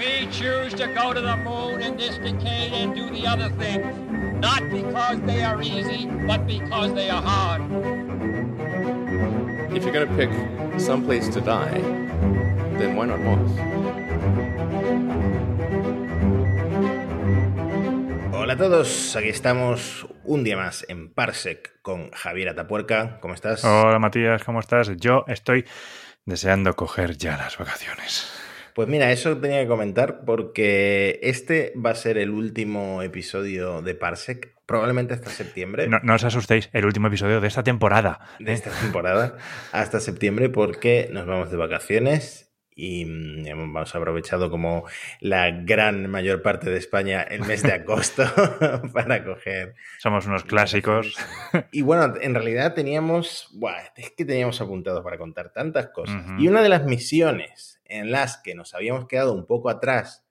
We choose to go to the moon in this decade and do the other things, not because they are easy, but because they are hard. If you're going to pick some place to die, then why not Mars? Hola a todos, aquí estamos un día más en Parsec con Javier Atapuerca. ¿Cómo estás? Hola Matías, ¿cómo estás? Yo estoy deseando coger ya las vacaciones. Pues mira, eso tenía que comentar porque este va a ser el último episodio de Parsec, probablemente hasta septiembre. No, no os asustéis, el último episodio de esta temporada. De esta temporada hasta septiembre porque nos vamos de vacaciones y mm, hemos aprovechado como la gran mayor parte de España el mes de agosto para coger. Somos unos clásicos. Y bueno, en realidad teníamos, buah, es que teníamos apuntado para contar tantas cosas. Y una de las misiones en las que nos habíamos quedado un poco atrás,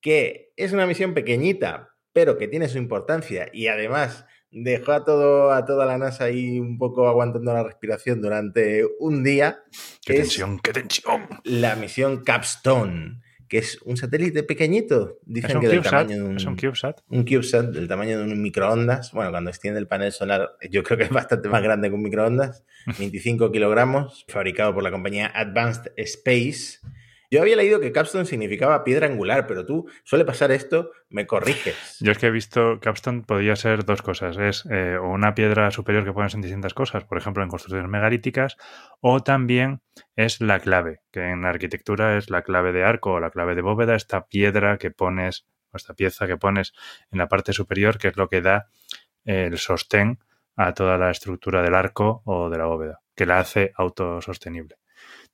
que es una misión pequeñita, pero que tiene su importancia y además dejó a, todo, a toda la NASA ahí un poco aguantando la respiración durante un día. ¡Qué tensión, qué tensión! La misión Capstone, que es un satélite pequeñito. Dicen que del tamaño de un, es un CubeSat. Un CubeSat del tamaño de un microondas. Bueno, cuando extiende el panel solar, yo creo que es bastante más grande que un microondas. 25 kilogramos, fabricado por la compañía Advanced Space yo había leído que capstone significaba piedra angular, pero tú suele pasar esto, me corriges. Yo es que he visto capstone podía ser dos cosas. Es eh, una piedra superior que pones en distintas cosas, por ejemplo, en construcciones megalíticas, o también es la clave, que en arquitectura es la clave de arco o la clave de bóveda, esta piedra que pones, o esta pieza que pones en la parte superior, que es lo que da el sostén a toda la estructura del arco o de la bóveda, que la hace autosostenible.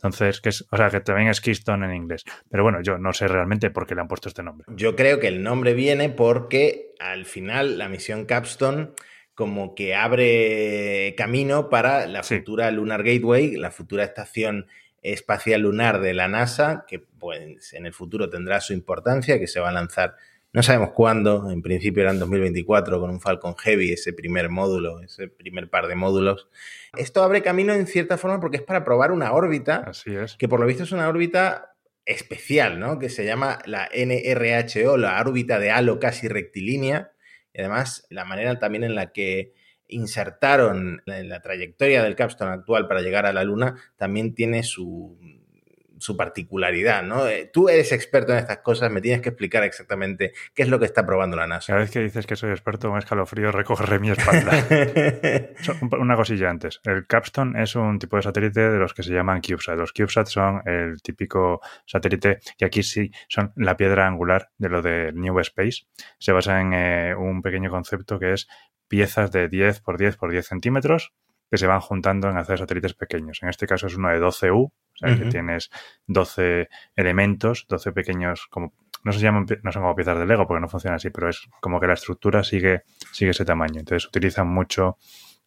Entonces, que es, o sea, que también es Keystone en inglés. Pero bueno, yo no sé realmente por qué le han puesto este nombre. Yo creo que el nombre viene porque al final la misión Capstone como que abre camino para la futura Lunar Gateway, la futura estación espacial lunar de la NASA, que pues en el futuro tendrá su importancia, que se va a lanzar no sabemos cuándo, en principio era en 2024 con un Falcon Heavy, ese primer módulo, ese primer par de módulos. Esto abre camino en cierta forma porque es para probar una órbita, Así es. que por lo visto es una órbita especial, ¿no? Que se llama la NRHO, la órbita de halo casi rectilínea. Y además, la manera también en la que insertaron en la trayectoria del Capstone actual para llegar a la Luna también tiene su, su particularidad, ¿no? Eh, tú eres experto en estas cosas, me tienes que explicar exactamente qué es lo que está probando la NASA. Cada vez que dices que soy experto, un escalofrío recorre mi espalda. Una cosilla antes. El Capstone es un tipo de satélite de los que se llaman CubeSat. Los CubeSat son el típico satélite que aquí sí son la piedra angular de lo de New Space. Se basa en eh, un pequeño concepto que es piezas de 10 por 10 por 10 centímetros que se van juntando en hacer satélites pequeños. En este caso es uno de 12U, o sea, que tienes 12 elementos, 12 pequeños, como no se llaman, no son como piezas de Lego porque no funciona así, pero es como que la estructura sigue, sigue ese tamaño. Entonces utilizan mucho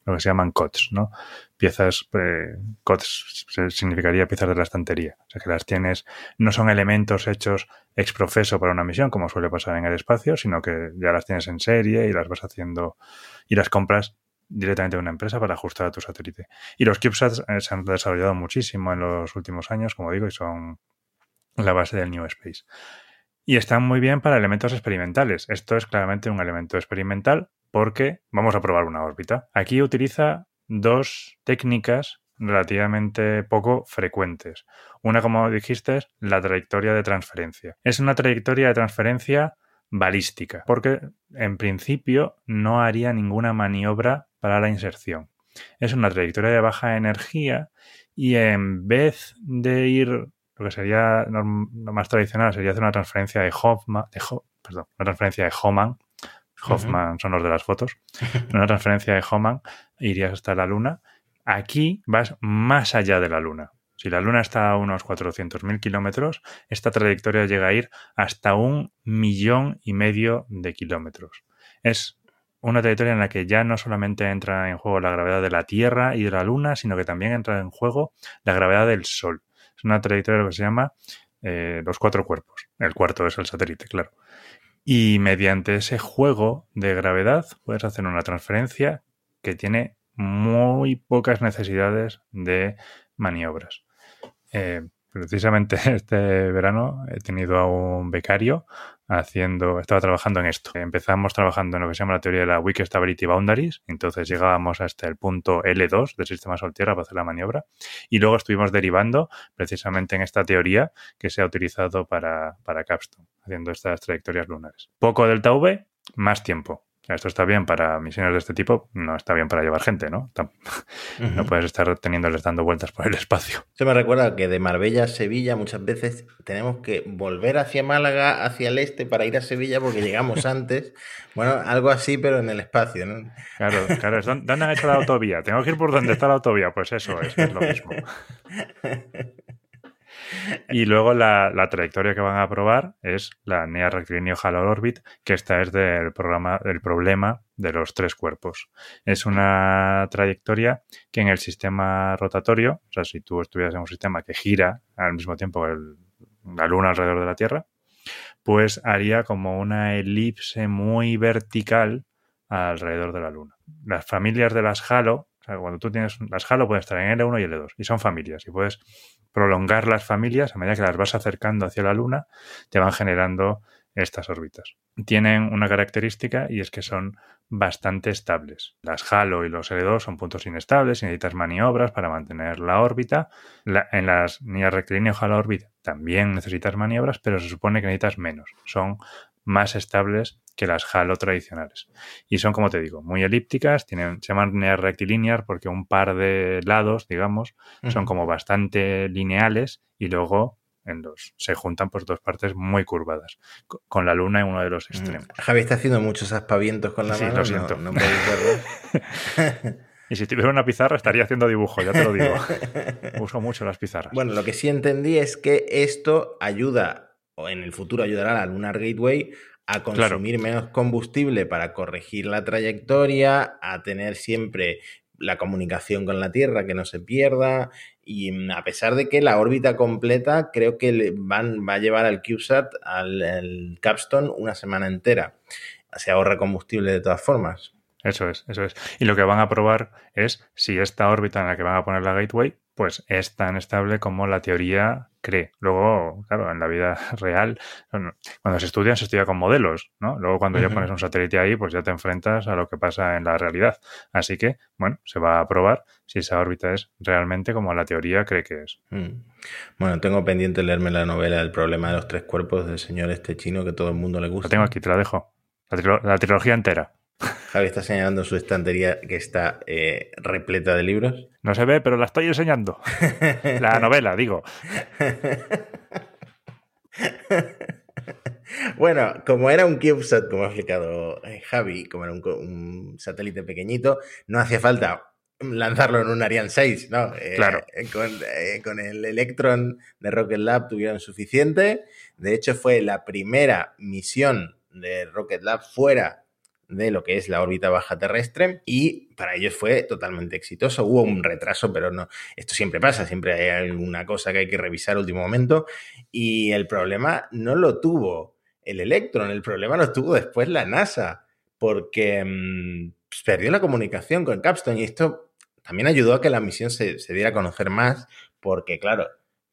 lo que se llaman COTS, ¿no? Piezas, eh, COTS significaría piezas de la estantería. O sea, que las tienes, no son elementos hechos ex profeso para una misión, como suele pasar en el espacio, sino que ya las tienes en serie y las vas haciendo y las compras directamente de una empresa para ajustar a tu satélite. Y los CubeSats eh, se han desarrollado muchísimo en los últimos años, como digo, y son la base del New Space. Y están muy bien para elementos experimentales. Esto es claramente un elemento experimental porque vamos a probar una órbita. Aquí utiliza dos técnicas relativamente poco frecuentes. Una, como dijiste, es la trayectoria de transferencia. Es una trayectoria de transferencia balística, porque en principio no haría ninguna maniobra para la inserción. Es una trayectoria de baja energía y en vez de ir, lo que sería lo más tradicional sería hacer una transferencia de Hoffman, de perdón, una transferencia de Hoffman, Hoffman son los de las fotos, una transferencia de Hoffman, irías hasta la Luna. Aquí vas más allá de la Luna. Si la Luna está a unos 400.000 kilómetros, esta trayectoria llega a ir hasta un millón y medio de kilómetros. Es una trayectoria en la que ya no solamente entra en juego la gravedad de la Tierra y de la Luna, sino que también entra en juego la gravedad del Sol. Es una trayectoria que se llama eh, los cuatro cuerpos. El cuarto es el satélite, claro. Y mediante ese juego de gravedad puedes hacer una transferencia que tiene muy pocas necesidades de maniobras. Eh, precisamente este verano he tenido a un becario haciendo, estaba trabajando en esto. Empezamos trabajando en lo que se llama la teoría de la Weak Stability Boundaries, entonces llegábamos hasta el punto L2 del sistema Sol-Tierra para hacer la maniobra, y luego estuvimos derivando precisamente en esta teoría que se ha utilizado para, para Capstone, haciendo estas trayectorias lunares. Poco delta V, más tiempo. Esto está bien para misiones de este tipo, no está bien para llevar gente, ¿no? No puedes estar teniéndoles dando vueltas por el espacio. Eso me recuerda que de Marbella a Sevilla muchas veces tenemos que volver hacia Málaga, hacia el este, para ir a Sevilla porque llegamos antes. Bueno, algo así, pero en el espacio, ¿no? Claro, claro. ¿Dónde han hecho la autovía? Tengo que ir por donde está la autovía. Pues eso es, es lo mismo. Y luego la, trayectoria que van a probar es la Near Rectilinear Halo Orbit, que esta es del programa problema de los tres cuerpos. Es una trayectoria que en el sistema rotatorio, o sea, si tú estuvieras en un sistema que gira al mismo tiempo la Luna alrededor de la Tierra, pues haría como una elipse muy vertical alrededor de la Luna. Las familias de las Halo, cuando tú tienes las Halo pueden estar en L1 y L2 y son familias y puedes prolongar las familias, a medida que las vas acercando hacia la Luna, te van generando estas órbitas. Tienen una característica y es que son bastante estables. Las Halo y los L2 son puntos inestables y necesitas maniobras para mantener la órbita. en las Near Rectilíneo Halo Orbit también necesitas maniobras, pero se supone que necesitas menos. Son más estables que las Halo tradicionales. Y son, como te digo, muy elípticas, tienen, se llaman rectilinear porque un par de lados, digamos, son como bastante lineales y luego en los, se juntan pues dos partes muy curvadas, con la luna en uno de los extremos. Javi está haciendo muchos aspavientos con la sí, mano. Lo siento. No, y si tuviera una pizarra estaría haciendo dibujo, ya te lo digo. Uso mucho las pizarras. Bueno, lo que sí entendí es que esto ayuda, o en el futuro ayudará a la Lunar Gateway a consumir menos combustible para corregir la trayectoria, a tener siempre la comunicación con la Tierra que no se pierda y mm, a pesar de que la órbita completa creo que van, va a llevar al CubeSat, al Capstone, una semana entera. Se ahorra combustible de todas formas. Eso es, eso es. Y lo que van a probar es si esta órbita en la que van a poner la Gateway, pues es tan estable como la teoría cree. Luego, claro, en la vida real, cuando se estudia, se estudia con modelos, ¿no? Luego cuando ya pones un satélite ahí, pues ya te enfrentas a lo que pasa en la realidad. Así que, bueno, se va a probar si esa órbita es realmente como la teoría cree que es. Mm. Bueno, tengo pendiente leerme la novela El problema de los tres cuerpos del señor este chino que todo el mundo le gusta. La tengo aquí, te la dejo. la trilogía entera. Javi está señalando su estantería que está eh, repleta de libros. No se ve, pero la estoy enseñando. La novela, digo. Bueno, como era un CubeSat, como ha explicado eh, Javi, como era un, satélite pequeñito, no hacía falta lanzarlo en un Ariane 6, ¿no? Eh, claro. con, con, el Electron de Rocket Lab tuvieron suficiente. De hecho, fue la primera misión de Rocket Lab fuera de lo que es la órbita baja terrestre y para ellos fue totalmente exitoso. Hubo un retraso, pero no, esto siempre pasa, siempre hay alguna cosa que hay que revisar último momento y el problema no lo tuvo el Electron, el problema lo tuvo después la NASA porque mm, perdió la comunicación con Capstone y esto también ayudó a que la misión se, se diera a conocer más porque claro,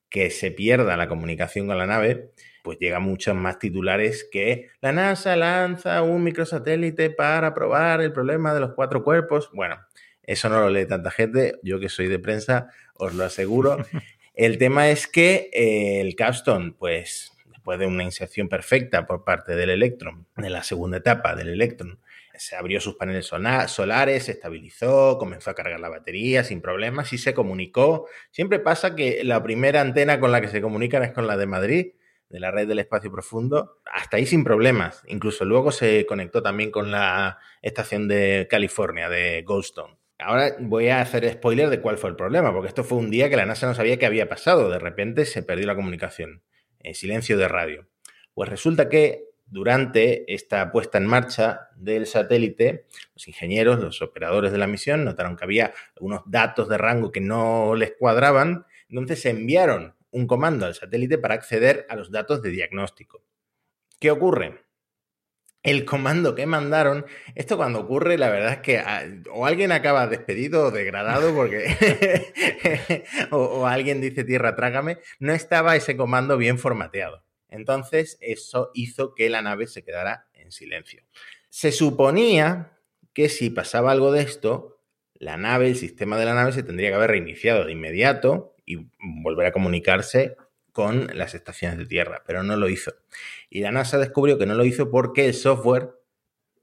que se pierda la comunicación con la nave pues llega muchos más titulares que la NASA lanza un microsatélite para probar el problema de los cuatro cuerpos. Bueno, eso no lo lee tanta gente, yo que soy de prensa, os lo aseguro. El tema es que eh, el Capstone, pues después de una inserción perfecta por parte del Electron, de la segunda etapa del Electron, se abrió sus paneles solares, se estabilizó, comenzó a cargar la batería sin problemas y se comunicó. Siempre pasa que la primera antena con la que se comunican es con la de Madrid de la red del espacio profundo, hasta ahí sin problemas. Incluso luego se conectó también con la estación de California, de Goldstone. Ahora voy a hacer spoiler de cuál fue el problema, porque esto fue un día que la NASA no sabía qué había pasado. De repente se perdió la comunicación. En silencio de radio. Pues resulta que durante esta puesta en marcha del satélite, los ingenieros, los operadores de la misión notaron que había algunos datos de rango que no les cuadraban, entonces se enviaron un comando al satélite para acceder a los datos de diagnóstico. ¿Qué ocurre? el comando que mandaron, esto cuando ocurre, la verdad es que ah, o alguien acaba despedido o degradado porque o, alguien dice tierra trágame, no estaba ese comando bien formateado. Entonces, eso hizo que la nave se quedara en silencio. Se suponía que si pasaba algo de esto, la nave, el sistema de la nave se tendría que haber reiniciado de inmediato y volver a comunicarse con las estaciones de tierra, pero no lo hizo. Y la NASA descubrió que no lo hizo porque el software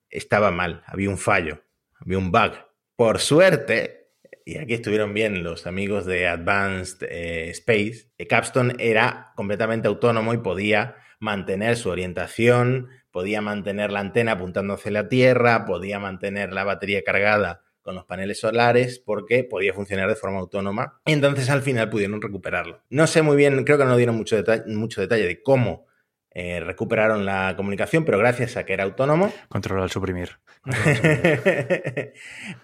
estaba mal, había un fallo, había un bug. Por suerte, y aquí estuvieron bien los amigos de Advanced eh, Space, Capstone era completamente autónomo y podía mantener su orientación, podía mantener la antena apuntando hacia la Tierra, podía mantener la batería cargada con los paneles solares porque podía funcionar de forma autónoma. Entonces al final pudieron recuperarlo. No sé muy bien, creo que no dieron mucho, detalle, mucho detalle de cómo eh, recuperaron la comunicación, pero gracias a que era autónomo. Control al suprimir.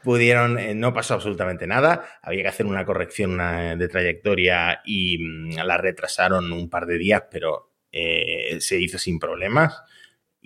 pudieron, eh, no pasó absolutamente nada. Había que hacer una corrección de trayectoria y mm, la retrasaron un par de días, pero eh, se hizo sin problemas.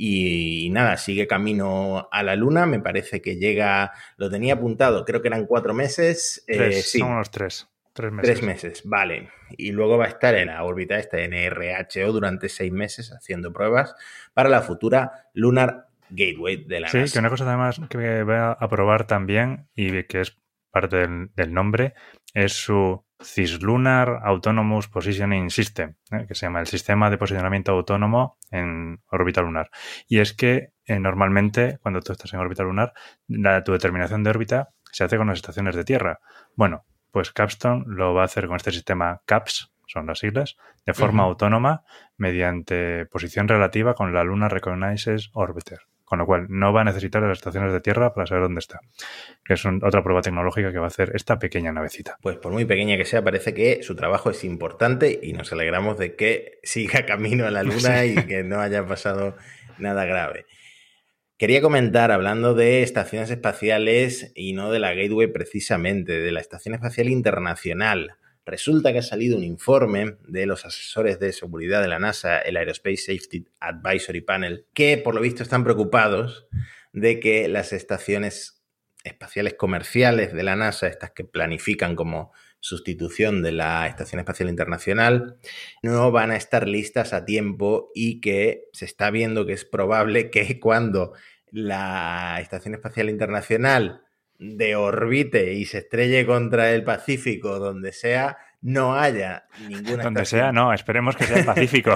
Y, nada, sigue camino a la Luna. Me parece que llega, lo tenía apuntado, creo que eran cuatro meses. Eh, tres, sí. Son unos tres. Tres meses. Tres meses, vale. Y luego va a estar en la órbita esta NRHO durante seis meses haciendo pruebas para la futura Lunar Gateway de la sí, que una cosa además que voy a probar también y que es parte del nombre es su Cislunar Autonomous Positioning System, ¿eh? que se llama el sistema de posicionamiento autónomo en órbita lunar. Y es que eh, normalmente cuando tú estás en órbita lunar, la, tu determinación de órbita se hace con las estaciones de Tierra. Bueno, pues Capstone lo va a hacer con este sistema CAPS, son las siglas, de forma autónoma mediante posición relativa con la Luna Recognizes Orbiter con lo cual no va a necesitar las estaciones de tierra para saber dónde está. Que es otra prueba tecnológica que va a hacer esta pequeña navecita. Pues por muy pequeña que sea, parece que su trabajo es importante y nos alegramos de que siga camino a la Luna y que no haya pasado nada grave. Quería comentar, hablando de estaciones espaciales y no de la Gateway precisamente, de la Estación Espacial Internacional. Resulta que ha salido un informe de los asesores de seguridad de la NASA, el Aerospace Safety Advisory Panel, que por lo visto están preocupados de que las estaciones espaciales comerciales de la NASA, estas que planifican como sustitución de la Estación Espacial Internacional, no van a estar listas a tiempo y que se está viendo que es probable que cuando la Estación Espacial Internacional de orbite y se estrelle contra el Pacífico, donde sea, no haya ninguna. Donde sea, no, esperemos que sea el Pacífico.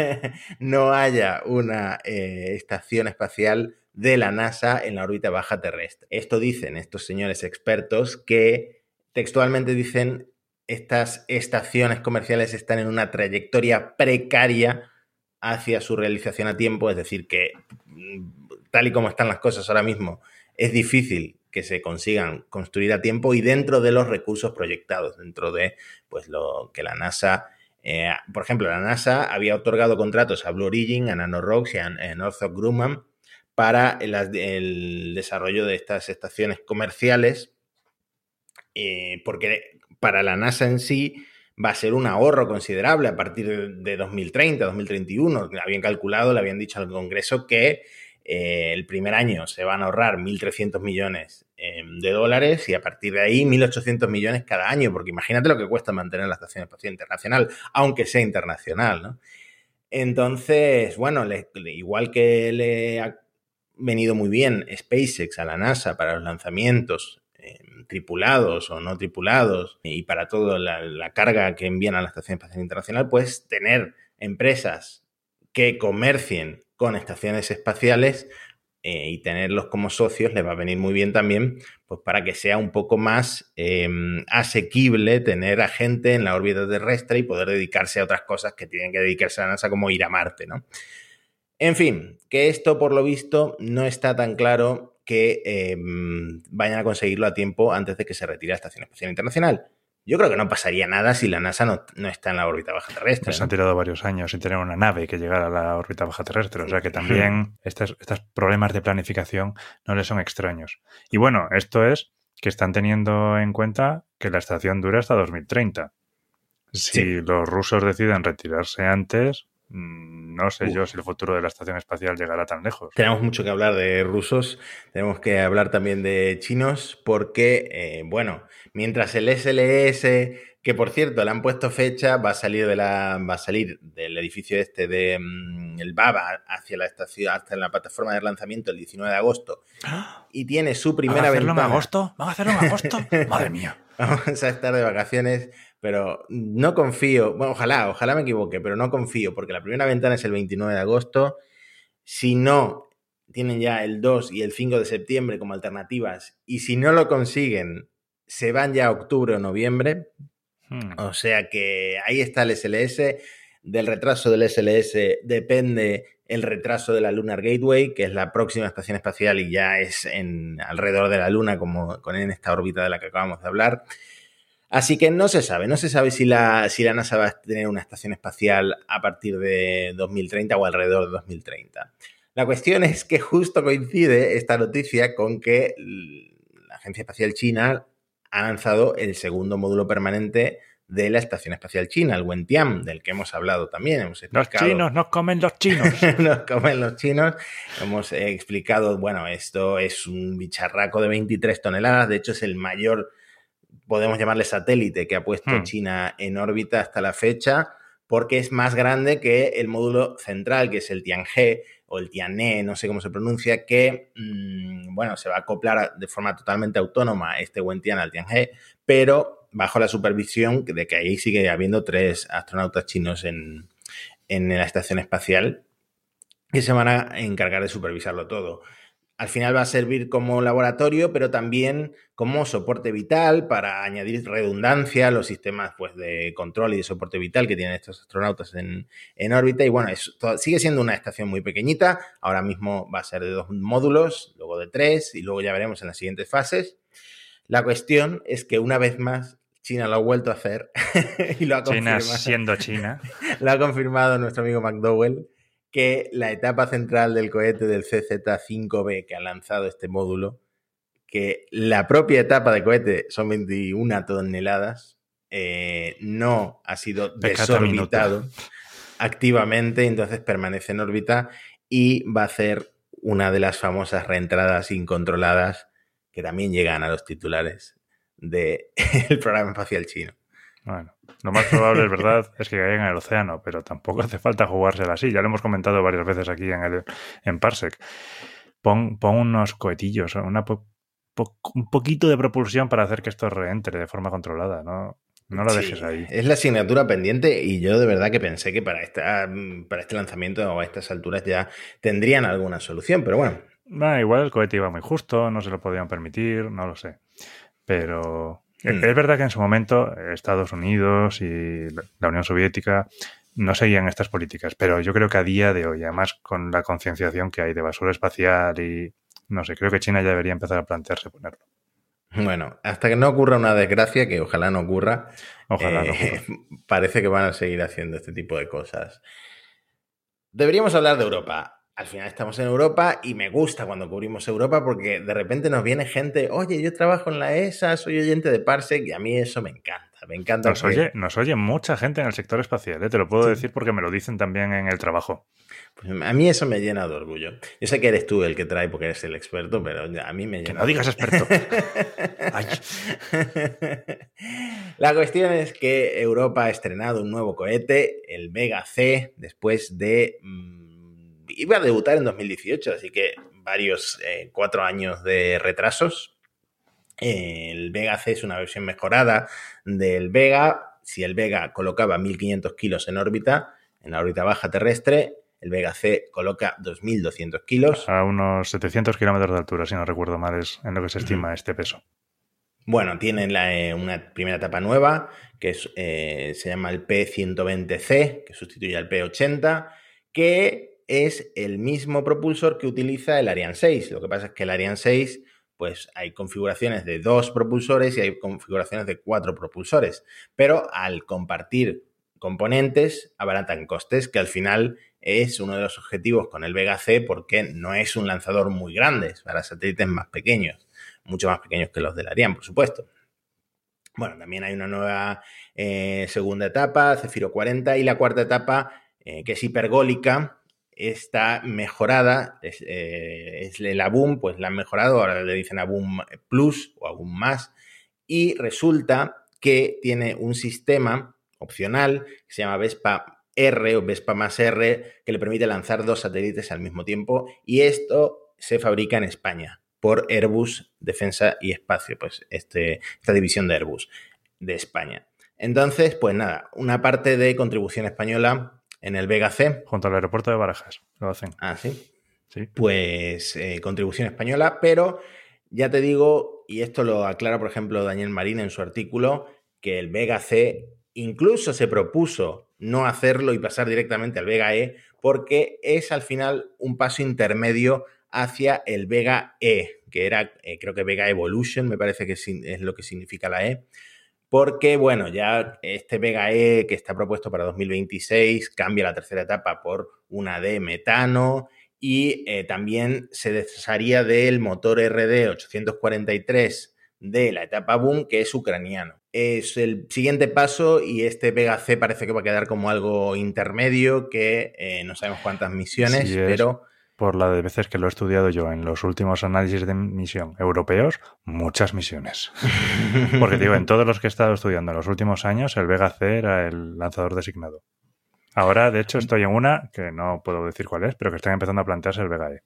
no haya una eh, estación espacial de la NASA en la órbita baja terrestre. Esto dicen estos señores expertos que textualmente dicen estas estaciones comerciales están en una trayectoria precaria hacia su realización a tiempo, es decir, que mm, tal y como están las cosas ahora mismo, es difícil que se consigan construir a tiempo y dentro de los recursos proyectados, dentro de pues lo que la NASA, eh, por ejemplo, la NASA había otorgado contratos a Blue Origin, a NanoRocks y a, Northrop Grumman para el, desarrollo de estas estaciones comerciales, eh, porque para la NASA en sí va a ser un ahorro considerable a partir de 2030, 2031. Habían calculado, le habían dicho al Congreso que eh, el primer año se van a ahorrar 1.300 millones em, de dólares y a partir de ahí 1.800 millones cada año, porque imagínate lo que cuesta mantener la Estación Espacial Internacional, aunque sea internacional, ¿no? Entonces, bueno, igual que le ha venido muy bien SpaceX a la NASA para los lanzamientos em, tripulados o no tripulados y para toda la carga que envían a la Estación Espacial Internacional, pues tener empresas que comercien con estaciones espaciales eh, y tenerlos como socios les va a venir muy bien también, pues para que sea un poco más em, asequible tener a gente en la órbita terrestre y poder dedicarse a otras cosas que tienen que dedicarse a la NASA, como ir a Marte, ¿no? En fin, que esto por lo visto no está tan claro que em, vayan a conseguirlo a tiempo antes de que se retire la Estación Espacial Internacional. Yo creo que no pasaría nada si la NASA no, está en la órbita baja terrestre. Se han tirado varios años sin tener una nave que llegara a la órbita baja terrestre. O sea que también estos, problemas de planificación no les son extraños. Y bueno, esto es que están teniendo en cuenta que la estación dura hasta 2030. Si los rusos deciden retirarse antes, no sé yo si el futuro de la estación espacial llegará tan lejos. Tenemos mucho que hablar de rusos, tenemos que hablar también de chinos, porque, eh, bueno, mientras el SLS, que por cierto le han puesto fecha, va a salir de la, va a salir del edificio este de mm, el Baba hacia la estación, hasta la plataforma de lanzamiento el 19 de agosto, y tiene su primera ¿Vamos a hacerlo ventana. en agosto? ¿Vamos a hacerlo en agosto? Madre mía. Vamos a estar de vacaciones, pero no confío. Bueno, ojalá, ojalá me equivoque, pero no confío, porque la primera ventana es el 29 de agosto. Si no, tienen ya el 2 y el 5 de septiembre como alternativas. Y si no lo consiguen, se van ya a octubre o noviembre. Hmm. O sea que ahí está el SLS. Del retraso del SLS depende el retraso de la Lunar Gateway, que es la próxima estación espacial y ya es en alrededor de la Luna, como con en esta órbita de la que acabamos de hablar. Así que no se sabe, no se sabe si la, si la NASA va a tener una estación espacial a partir de 2030 o alrededor de 2030. La cuestión es que justo coincide esta noticia con que la Agencia Espacial China ha lanzado el segundo módulo permanente de la Estación Espacial China, el Wentian, del que hemos hablado también. Hemos Los explicado- chinos nos comen los chinos. nos comen los chinos. Hemos explicado, bueno, esto es un bicharraco de 23 toneladas, de hecho es el mayor, podemos llamarle satélite que ha puesto Hmm. China en órbita hasta la fecha, porque es más grande que el módulo central, que es el Tianhe o el Tianhe, no sé cómo se pronuncia, que, mm, bueno, se va a acoplar de forma totalmente autónoma este Wentian al Tianhe, pero bajo la supervisión de que ahí sigue habiendo tres astronautas chinos en, en la estación espacial que se van a encargar de supervisarlo todo. Al final va a servir como laboratorio, pero también como soporte vital para añadir redundancia a los sistemas pues, de control y de soporte vital que tienen estos astronautas en, en órbita. Y bueno, es, todo- sigue siendo una estación muy pequeñita. Ahora mismo va a ser de dos módulos, luego de tres, y luego ya veremos en las siguientes fases. La cuestión es que una vez más China lo ha vuelto a hacer y lo ha China confirmado siendo China. lo ha confirmado nuestro amigo McDowell, que la etapa central del cohete del CZ5B que ha lanzado este módulo, que la propia etapa de cohete son 21 toneladas, eh, no ha sido desorbitado activamente, entonces permanece en órbita y va a hacer una de las famosas reentradas incontroladas que también llegan a los titulares del programa espacial chino. Bueno, lo más probable es verdad es que caigan en el océano, pero tampoco hace falta jugársela así. Ya lo hemos comentado varias veces aquí en, el, en Parsec. Pon, pon unos cohetillos, una po- po- un poquito de propulsión para hacer que esto reentre de forma controlada, ¿no? No lo Sí, dejes ahí. Es la asignatura pendiente y yo de verdad que pensé que para, esta, para este lanzamiento o a estas alturas ya tendrían alguna solución, pero bueno, Ah, igual el cohete iba muy justo, no se lo podían permitir, no lo sé. Pero es verdad que en su momento Estados Unidos y la la Unión Soviética no seguían estas políticas, pero yo creo que a día de hoy, además con la concienciación que hay de basura espacial y no sé, creo que China ya debería empezar a plantearse ponerlo. bueno, hasta que no ocurra una desgracia, que ojalá no ocurra, Ojalá no eh, ocurra. parece que van a seguir haciendo este tipo de cosas. Deberíamos hablar de Europa. Al final estamos en Europa y me gusta cuando cubrimos Europa porque de repente nos viene gente, oye, yo trabajo en la ESA, soy oyente de Parsec y a mí eso me encanta. Me encanta. Nos que- oye, nos oye mucha gente en el sector espacial, ¿eh? te lo puedo decir porque me lo dicen también en el trabajo. Pues a mí eso me llena de orgullo. Yo sé que eres tú el que trae porque eres el experto, pero a mí me llena. Que no digas experto. Ay. La cuestión es que Europa ha estrenado un nuevo cohete, el Vega C, después de... mm, iba a debutar en 2018, así que varios, eh, cuatro años de retrasos. El Vega C es una versión mejorada del Vega. Si el Vega colocaba 1500 kilos en órbita, en la órbita baja terrestre, el Vega C coloca 2200 kilos. A unos 700 kilómetros de altura, si no recuerdo mal, es en lo que se estima este peso. Bueno, tienen la, eh, una primera etapa nueva, que es, eh, se llama el P120C, que sustituye al P80, que es el mismo propulsor que utiliza el Ariane 6. Lo que pasa es que el Ariane 6, pues hay configuraciones de dos propulsores y hay configuraciones de cuatro propulsores. Pero al compartir componentes, abaratan costes, que al final es uno de los objetivos con el Vega C, porque no es un lanzador muy grande, es para satélites más pequeños mucho más pequeños que los del Ariane, por supuesto. Bueno, también hay una nueva eh, segunda etapa, Cefiro 40, y la cuarta etapa eh, que es hipergólica, está mejorada, es, eh, el ABUM, pues la han mejorado, ahora le dicen ABUM Plus o ABUM Más, y resulta que tiene un sistema opcional que se llama Vespa R o Vespa más R, que le permite lanzar dos satélites al mismo tiempo, y esto se fabrica en España por Airbus Defensa y Espacio, pues este, esta división de Airbus de España. Entonces, pues nada, una parte de contribución española en el Vega C. Junto al aeropuerto de Barajas, lo hacen. Ah, sí. Sí. Pues eh, contribución española, pero ya te digo, y esto lo aclara, por ejemplo, Daniel Marín en su artículo, que el Vega C incluso se propuso no hacerlo y pasar directamente al Vega E, porque es al final un paso intermedio hacia el Vega E, que era, eh, creo que Vega Evolution, me parece que es lo que significa la E, porque, bueno, ya este Vega E que está propuesto para 2026 cambia la tercera etapa por una de metano y eh, también se desharía del motor RD 843 de la etapa Boom, que es ucraniano. Es el siguiente paso y este Vega C parece que va a quedar como algo intermedio, que eh, no sabemos cuántas misiones, Sí pero Por la de veces que lo he estudiado yo en los últimos análisis de misión europeos, muchas misiones. Porque digo, en todos los que he estado estudiando en los últimos años, el Vega C era el lanzador designado. Ahora, de hecho, estoy en una, que no puedo decir cuál es, pero que están empezando a plantearse el Vega E.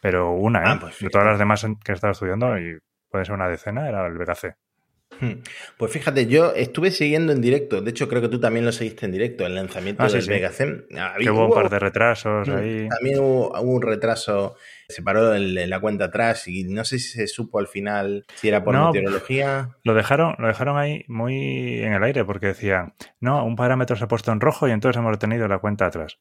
Pero una, ¿eh? Ah, pues de todas las demás que he estado estudiando, y puede ser una decena, era el Vega C. Hmm. Pues fíjate, yo estuve siguiendo en directo, de hecho creo que tú también lo seguiste en directo, el lanzamiento Ah, sí, del sí. C. Que hubo un par de retrasos Hmm. ahí. También hubo, hubo un retraso, se paró la cuenta atrás y no sé si se supo al final si era por No. meteorología. Lo dejaron, lo dejaron ahí muy en el aire porque decían, no, un parámetro se ha puesto en rojo y entonces hemos retenido la cuenta atrás.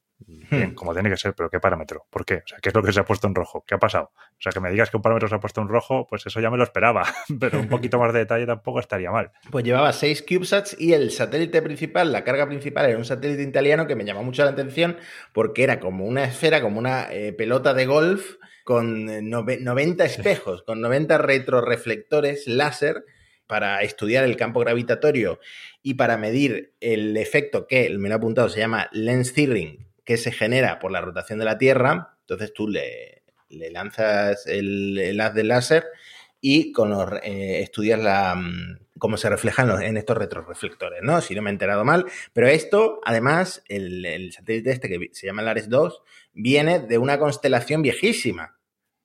Bien, como tiene que ser, pero ¿qué parámetro? ¿Por qué? O sea, ¿qué es lo que se ha puesto en rojo? ¿Qué ha pasado? O sea, que me digas que un parámetro se ha puesto en rojo, pues eso ya me lo esperaba, pero un poquito más de detalle tampoco estaría mal. Pues llevaba seis CubeSats y el satélite principal, la carga principal, era un satélite italiano que me llamó mucho la atención porque era como una esfera, como una eh, pelota de golf con eh, nove- 90 espejos, con 90 retroreflectores láser para estudiar el campo gravitatorio y para medir el efecto que, me lo he apuntado, se llama lens steering, que se genera por la rotación de la Tierra. Entonces tú le, le lanzas el, el haz de láser y con los, eh, estudias la, mm, cómo se reflejan los- en estos retroreflectores, ¿no? Si no me he enterado mal. Pero esto, además, el, el satélite este que se llama Lares 2, viene de una constelación viejísima,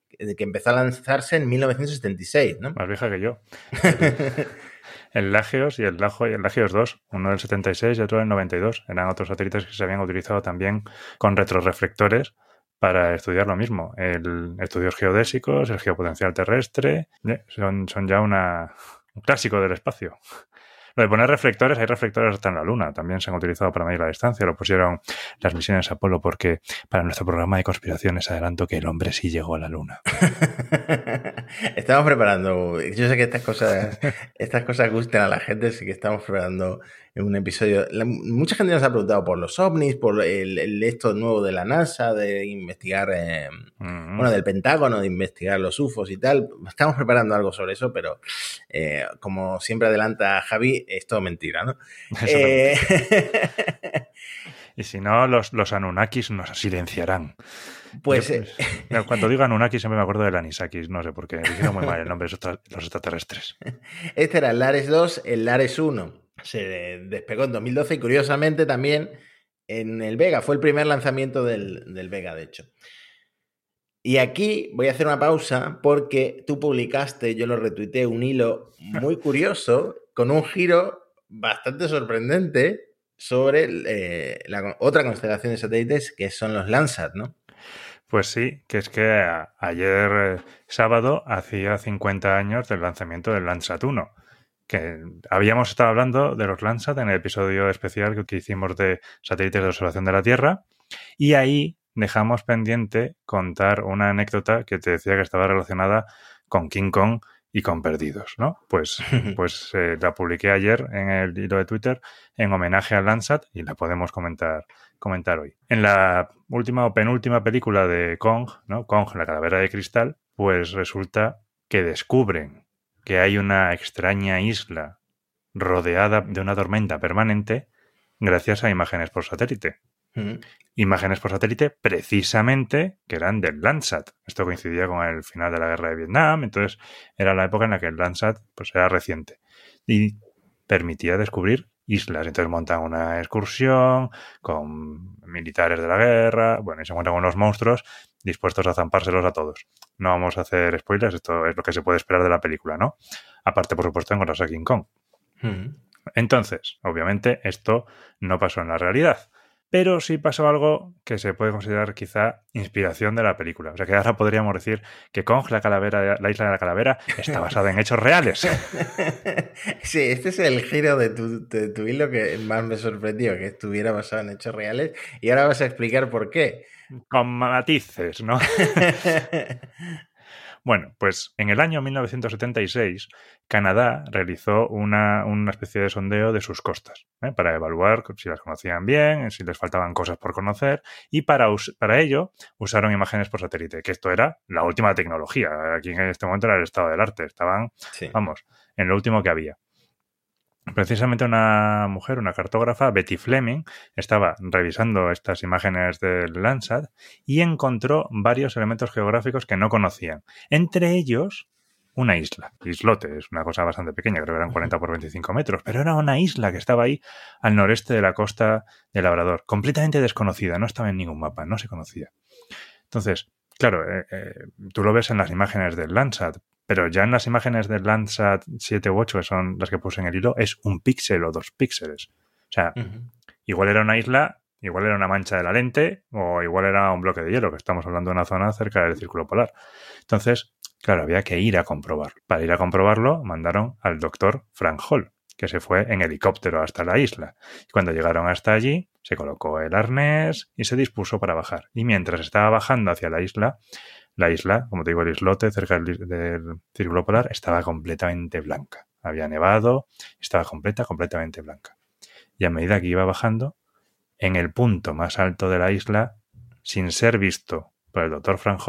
que empezó a lanzarse en 1976, ¿no? Más vieja que yo. El Lagios y el, Lajo, y el Lagios 2, uno del 76 y otro del 92. Eran otros satélites que se habían utilizado también con retroreflectores para estudiar lo mismo. El estudios geodésicos, el geopotencial terrestre, eh, son, son ya una, un clásico del espacio. Lo de poner reflectores, hay reflectores hasta en la Luna, también se han utilizado para medir la distancia, lo pusieron las misiones Apolo porque para nuestro programa de conspiraciones adelanto que el hombre sí llegó a la Luna. estamos preparando, yo sé que estas cosas, estas cosas gustan a la gente, así que estamos preparando un episodio. La- mucha gente nos ha preguntado por los ovnis, por el, el esto nuevo de la NASA, de investigar, eh, bueno, del Pentágono, de investigar los UFOs y tal. Estamos preparando algo sobre eso, pero eh, como siempre adelanta Javi, es todo mentira, ¿no? Eh, Y si no, los, los Anunnakis nos silenciarán. pues Yo, eh, cuando digo Anunnaki siempre me acuerdo del Anisakis, no sé por qué. Dijeron muy mal el nombre de los extraterrestres. Este era el Lares 2, el Lares 1 se despegó en 2012 y curiosamente también en el Vega. Fue el primer lanzamiento del, del Vega, de hecho. Y aquí voy a hacer una pausa porque tú publicaste, yo lo retuiteé, un hilo muy curioso con un giro bastante sorprendente sobre eh, la otra constelación de satélites que son los Landsat, ¿no? Pues sí, que es que ayer eh, sábado hacía 50 años del lanzamiento del Landsat 1. Que habíamos estado hablando de los Landsat en el episodio especial que hicimos de satélites de observación de la Tierra. Y ahí dejamos pendiente contar una anécdota que te decía que estaba relacionada con King Kong y con Perdidos, ¿no? Pues, pues eh, la publiqué ayer en el hilo de Twitter en homenaje al Landsat y la podemos comentar, comentar hoy. En la última o penúltima película de Kong, ¿no? Kong, la calavera de cristal, pues resulta que descubren que hay una extraña isla rodeada de una tormenta permanente gracias a imágenes por satélite. Imágenes por satélite precisamente que eran del Landsat. Esto coincidía con el final de la guerra de Vietnam, entonces era la época en la que el Landsat pues, era reciente y permitía descubrir islas. Entonces montan una excursión con militares de la guerra, bueno, y se encuentran unos monstruos dispuestos a zampárselos a todos. No vamos a hacer spoilers, esto es lo que se puede esperar de la película, ¿no? Aparte, por supuesto, encontrarse a King Kong. Entonces, obviamente, esto no pasó en la realidad pero sí pasó algo que se puede considerar quizá inspiración de la película. O sea que ahora podríamos decir que Kong, la calavera, la isla de la calavera, está basada en hechos reales. Sí, este es el giro de tu, de tu hilo que más me sorprendió, que estuviera basado en hechos reales. Y ahora vas a explicar por qué. Con matices, ¿no? Bueno, pues en el año 1976, Canadá realizó una, especie de sondeo de sus costas ¿eh? para evaluar si las conocían bien, si les faltaban cosas por conocer y para, para ello usaron imágenes por satélite, que esto era la última tecnología. Aquí en este momento era el estado del arte, estaban, vamos, en lo último que había. Precisamente una mujer, una cartógrafa, Betty Fleming, estaba revisando estas imágenes del Landsat y encontró varios elementos geográficos que no conocían. Entre ellos, una isla. Islote, es una cosa bastante pequeña, creo que eran 40 por 25 metros, pero era una isla que estaba ahí al noreste de la costa de Labrador, completamente desconocida, no estaba en ningún mapa, no se conocía. Entonces, claro, eh, eh, tú lo ves en las imágenes del Landsat, pero ya en las imágenes del Landsat 7 u 8, que son las que puse en el hilo, es un píxel o dos píxeles. O sea, igual era una isla, igual era una mancha de la lente, o igual era un bloque de hielo, que estamos hablando de una zona cerca del círculo polar. Entonces, claro, había que ir a comprobar. Para ir a comprobarlo, mandaron al doctor Frank Hall, que se fue en helicóptero hasta la isla. Y cuando llegaron hasta allí, se colocó el arnés y se dispuso para bajar. Y mientras estaba bajando hacia la isla, la isla, como te digo, el islote cerca del, círculo polar, estaba completamente blanca. Había nevado, estaba completa, completamente blanca. Y a medida que iba bajando, en el punto más alto de la isla, sin ser visto por el doctor Frank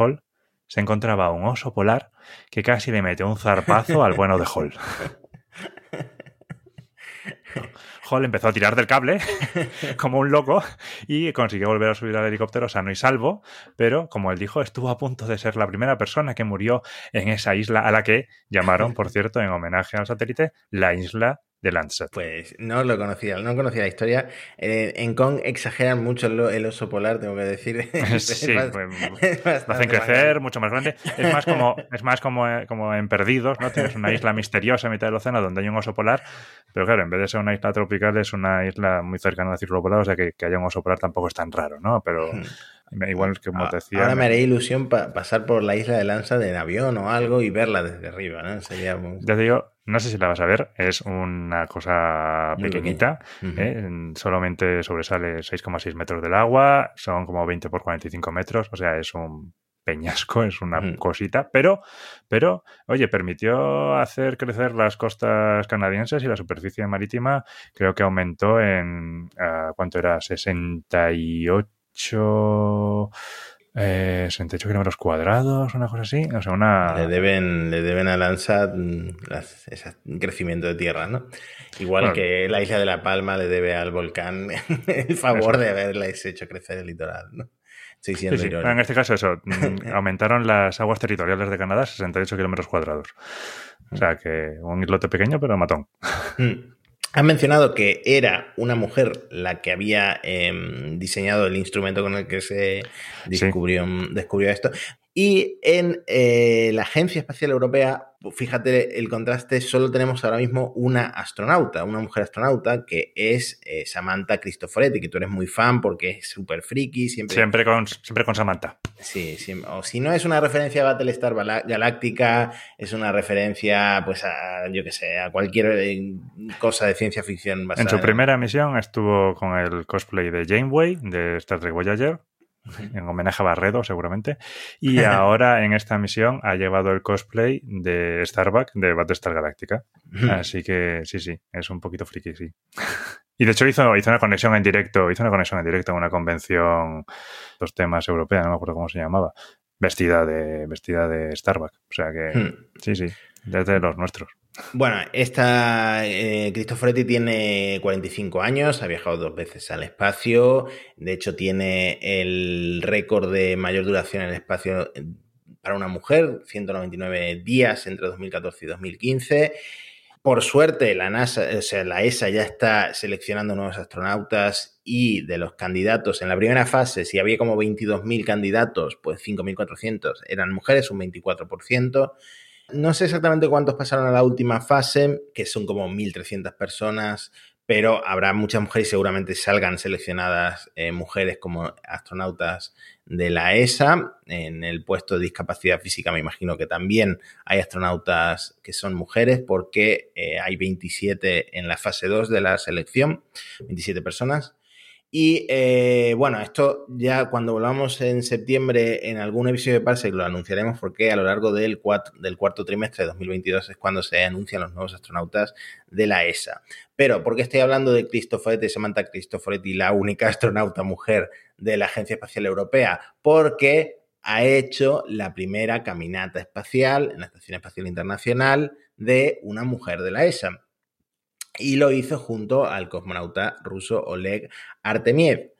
se encontraba un oso polar que casi le mete un zarpazo al bueno de Hall. Hall empezó a tirar del cable como un loco y consiguió volver a subir al helicóptero sano y salvo, pero como él dijo, estuvo a punto de ser la primera persona que murió en esa isla a la que llamaron, por cierto, en homenaje al satélite, la isla de Landsat. Pues no lo conocía, no conocía la historia. Eh, en Kong exageran mucho el, oso polar, tengo que decir. sí, pues, lo hacen crecer, mucho más grande. Es más como, es más como, eh, como en Perdidos, ¿no? Tienes una isla misteriosa en mitad del océano donde hay un oso polar, pero claro, en vez de ser una isla tropical es una isla muy cercana al círculo polar, o sea que, que haya un oso polar tampoco es tan raro, ¿no? Pero... Hmm. Igual que como te decía. Ahora me haré ilusión pasar por la isla de Lanza en avión o algo y verla desde arriba, ¿no? Sería Ya te digo, no sé si la vas a ver, es una cosa pequeñita, ¿eh? solamente sobresale 6,6 metros del agua, son como 20 por 45 metros, o sea, es un peñasco, es una cosita, pero, pero, oye, permitió hacer crecer las costas canadienses y la superficie marítima creo que aumentó en, ah, ¿cuánto era? 68 eh, 68 kilómetros cuadrados, una cosa así. O sea, una... Le deben, le deben a Landsat mm, ese crecimiento de tierra, ¿no? Igual que la isla de La Palma le debe al volcán el favor de haberles hecho crecer el litoral, ¿no? Sí, sí, En este caso, eso, mm, aumentaron las aguas territoriales de Canadá 68 kilómetros cuadrados. O sea que un islote pequeño, pero matón. Han mencionado que era una mujer la que había em, diseñado el instrumento con el que se descubrió, descubrió esto. Y en eh, la Agencia Espacial Europea, fíjate el contraste, solo tenemos ahora mismo una astronauta, una mujer astronauta, que es eh, Samantha Cristoforetti, que tú eres muy fan porque es súper friki, siempre... Siempre con, siempre con Samantha. Sí, o si no es una referencia a Battlestar Galáctica, es una referencia, pues, a, yo qué sé, a cualquier eh, cosa de ciencia ficción. en su primera misión estuvo con el cosplay de Janeway, de Star Trek Voyager, en homenaje a Barredo seguramente. Y ahora en esta misión ha llevado el cosplay de Starbuck de Battlestar Galáctica. Así que sí, sí, es un poquito friki, sí. Y de hecho hizo, hizo una conexión en directo, hizo una conexión en directo en una convención, dos temas europea, no me acuerdo cómo se llamaba, vestida de, vestida de Starbuck. O sea que hmm. sí, sí, desde los nuestros. Bueno, esta eh, Cristoforetti tiene 45 años, ha viajado dos veces al espacio, de hecho tiene el récord de mayor duración en el espacio para una mujer, 199 días entre 2014 y 2015. Por suerte, la NASA, o sea, la ESA ya está seleccionando nuevos astronautas y de los candidatos en la primera fase, si había como 22.000 candidatos, pues 5.400 eran mujeres, un 24%. No sé exactamente cuántos pasaron a la última fase, que son como 1.300 personas, pero habrá muchas mujeres y seguramente salgan seleccionadas eh, mujeres como astronautas de la ESA. En el puesto de discapacidad física me imagino que también hay astronautas que son mujeres porque eh, hay 27 en la fase 2 de la selección, 27 personas. Y eh, bueno, esto ya cuando volvamos en septiembre en algún episodio de Parsec lo anunciaremos porque a lo largo del, del cuarto trimestre de 2022 es cuando se anuncian los nuevos astronautas de la ESA. Pero, ¿por qué estoy hablando de Cristoforetti, Samantha Cristoforetti, la única astronauta mujer de la Agencia Espacial Europea? Porque ha hecho la primera caminata espacial en la Estación Espacial Internacional de una mujer de la ESA y lo hizo junto al cosmonauta ruso Oleg Artemiev.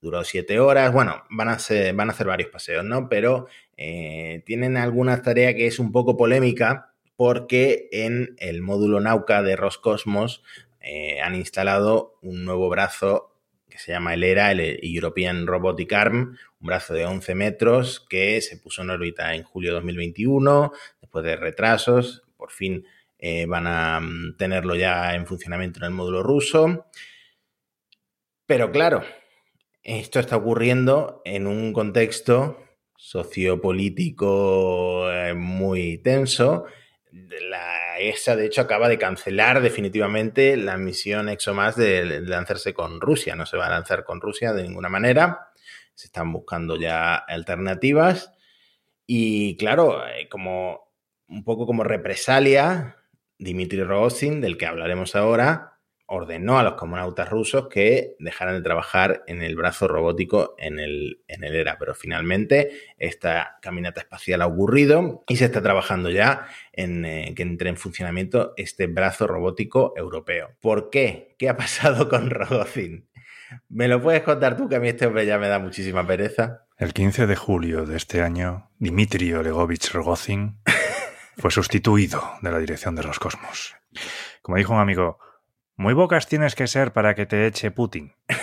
Duró siete horas, bueno, van a, hacer, varios paseos, ¿no? Pero eh, tienen alguna tarea que es un poco polémica porque en el módulo Nauka de Roscosmos eh, han instalado un nuevo brazo que se llama el ERA, el European Robotic Arm, un brazo de 11 metros que se puso en órbita en julio de 2021, después de retrasos, por fin eh, van a mm, tenerlo ya en funcionamiento en el módulo ruso. Pero claro, esto está ocurriendo en un contexto sociopolítico eh, muy tenso. La ESA, de hecho, acaba de cancelar definitivamente la misión ExoMars de lanzarse con Rusia. No se va a lanzar con Rusia de ninguna manera. Se están buscando ya alternativas. Y claro, eh, como un poco como represalia, Dmitry Rogozin, del que hablaremos ahora, ordenó a los cosmonautas rusos que dejaran de trabajar en el brazo robótico en el, en el ERA, pero finalmente esta caminata espacial ha ocurrido y se está trabajando ya en eh, que entre en funcionamiento este brazo robótico europeo. ¿Por qué? ¿Qué ha pasado con Rogozin? ¿Me lo puedes contar tú que a mí este hombre ya me da muchísima pereza? El 15 de julio de este año, Dmitry Olegovich Rogozin fue sustituido de la dirección de los cosmos. Como dijo un amigo, muy bocas tienes que ser para que te eche Putin. ya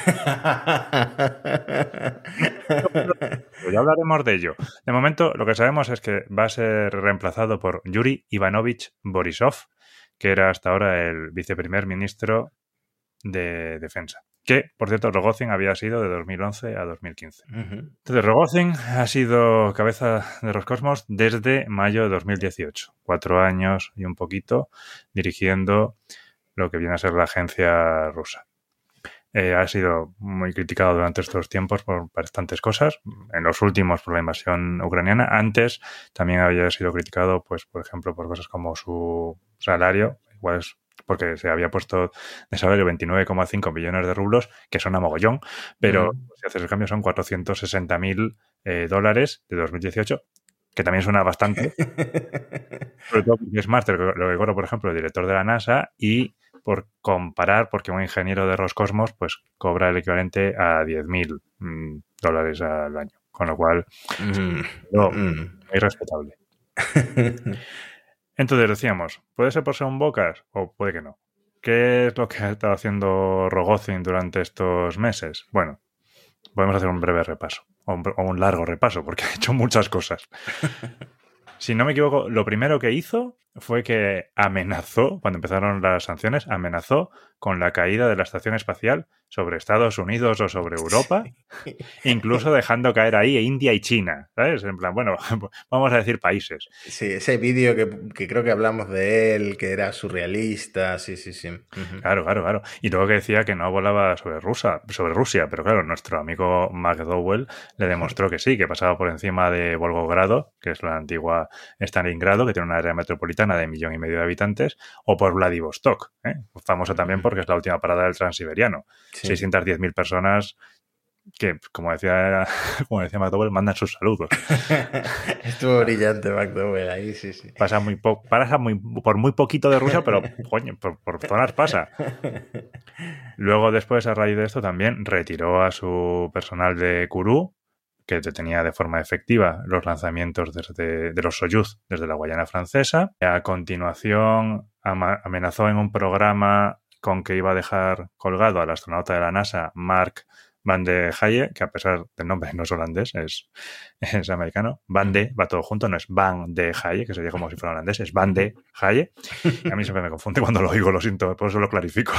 hablaremos de ello. De momento, lo que sabemos es que va a ser reemplazado por Yuri Ivanovich Borisov, que era hasta ahora el viceprimer ministro de Defensa que, por cierto, Rogozin había sido de 2011 a 2015. Entonces, Rogozin ha sido cabeza de Roscosmos desde mayo de 2018, cuatro años y un poquito, dirigiendo lo que viene a ser la agencia rusa. Eh, ha sido muy criticado durante estos tiempos por bastantes cosas. En los últimos por la invasión ucraniana. Antes también había sido criticado, pues, por ejemplo, por cosas como su salario. Igual es porque se había puesto de salario 29,5 millones de rublos, que son a mogollón, pero si haces el cambio son 460 mil eh, dólares de 2018, que también suena bastante. Sobre todo porque es más de lo que cobra, por ejemplo, el director de la NASA y por comparar, porque un ingeniero de Roscosmos pues cobra el equivalente a 10 mil mm, dólares al año, con lo cual mm, no, mm. muy respetable. Entonces decíamos, ¿puede ser por ser un Bocas o puede que no? ¿Qué es lo que ha estado haciendo Rogozin durante estos meses? Bueno, podemos hacer un breve repaso o un, largo repaso porque ha hecho muchas cosas. si no me equivoco, lo primero que hizo fue que amenazó, cuando empezaron las sanciones, amenazó con la caída de la estación espacial sobre Estados Unidos o sobre Europa, incluso dejando caer ahí India y China, ¿sabes? En plan, bueno, vamos a decir países. Sí, ese vídeo que, creo que hablamos de él, que era surrealista, sí, sí, sí. Claro, claro, claro. Y luego que decía que no volaba sobre, Rusia, sobre Rusia, pero claro, nuestro amigo McDowell le demostró que sí, que pasaba por encima de Volgogrado, que es la antigua Stalingrado, que tiene una área metropolitana de millón y medio de habitantes, o por Vladivostok, ¿eh? famosa también porque es la última parada del transiberiano. 610.000 personas que, como decía, como decía McDowell, mandan sus saludos. Estuvo brillante McDowell ahí, sí, sí. Pasa muy pasa muy, por muy poquito de Rusia, pero coño, por, zonas pasa. Luego, después, a raíz de esto, también retiró a su personal de Kuru, que detenía de forma efectiva los lanzamientos desde, de los Soyuz desde la Guayana francesa. A continuación, amenazó en un programa con que iba a dejar colgado al astronauta de la NASA, Mark Van de Haye, que a pesar del nombre no es holandés, es, es americano. Van de, va todo junto, no es Van de Haye, que sería como si fuera holandés, es Van de Haye. A mí siempre me confunde cuando lo oigo, lo siento, por eso lo clarifico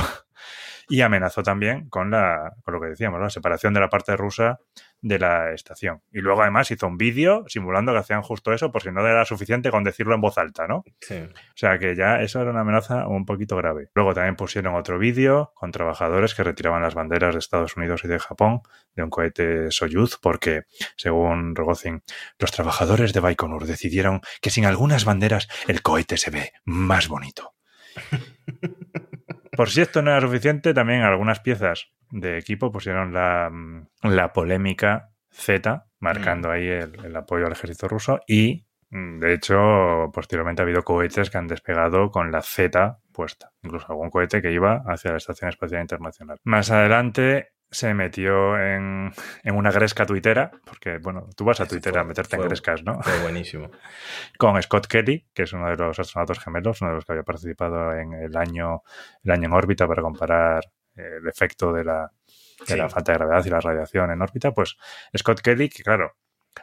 y amenazó también con, la, con lo que decíamos, la separación de la parte rusa de la estación. Y luego además hizo un vídeo simulando que hacían justo eso, por si no era suficiente con decirlo en voz alta, ¿no? Sí. O sea que ya eso era una amenaza un poquito grave. Luego también pusieron otro vídeo con trabajadores que retiraban las banderas de Estados Unidos y de Japón de un cohete Soyuz porque, según Rogozin, los trabajadores de Baikonur decidieron que sin algunas banderas el cohete se ve más bonito. Por si esto no era suficiente, también algunas piezas de equipo pusieron la, mm, la polémica Z, marcando mm. ahí el, apoyo al ejército ruso y mm, de hecho, posteriormente ha habido cohetes que han despegado con la Z puesta, incluso algún cohete que iba hacia la Estación Espacial Internacional. Más adelante se metió en, una gresca tuitera, porque, bueno, tú vas a Twitter a meterte en grescas, ¿no? Fue buenísimo. Con Scott Kelly, que es uno de los astronautas gemelos, uno de los que había participado en el año, el año en órbita para comparar eh, el efecto de la, de la falta de gravedad y la radiación en órbita, pues Scott Kelly, que claro,